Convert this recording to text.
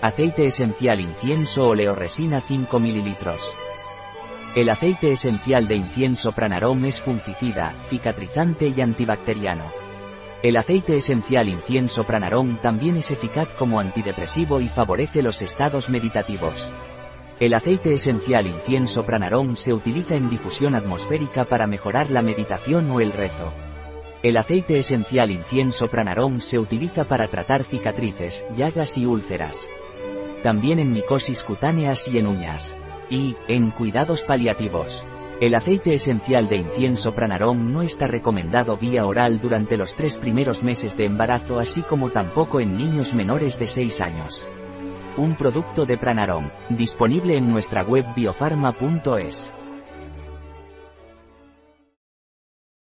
Aceite esencial incienso oleoresina 5 ml. El aceite esencial de incienso pranarom es fungicida, cicatrizante y antibacteriano. El aceite esencial incienso pranarom también es eficaz como antidepresivo y favorece los estados meditativos. El aceite esencial incienso pranarom se utiliza en difusión atmosférica para mejorar la meditación o el rezo. El aceite esencial incienso pranarom se utiliza para tratar cicatrices, llagas y úlceras. También en micosis cutáneas y en uñas. Y, en cuidados paliativos. El aceite esencial de incienso pranarom no está recomendado vía oral durante los tres primeros meses de embarazo así como tampoco en niños menores de 6 años. Un producto de pranarom, disponible en nuestra web biofarma.es.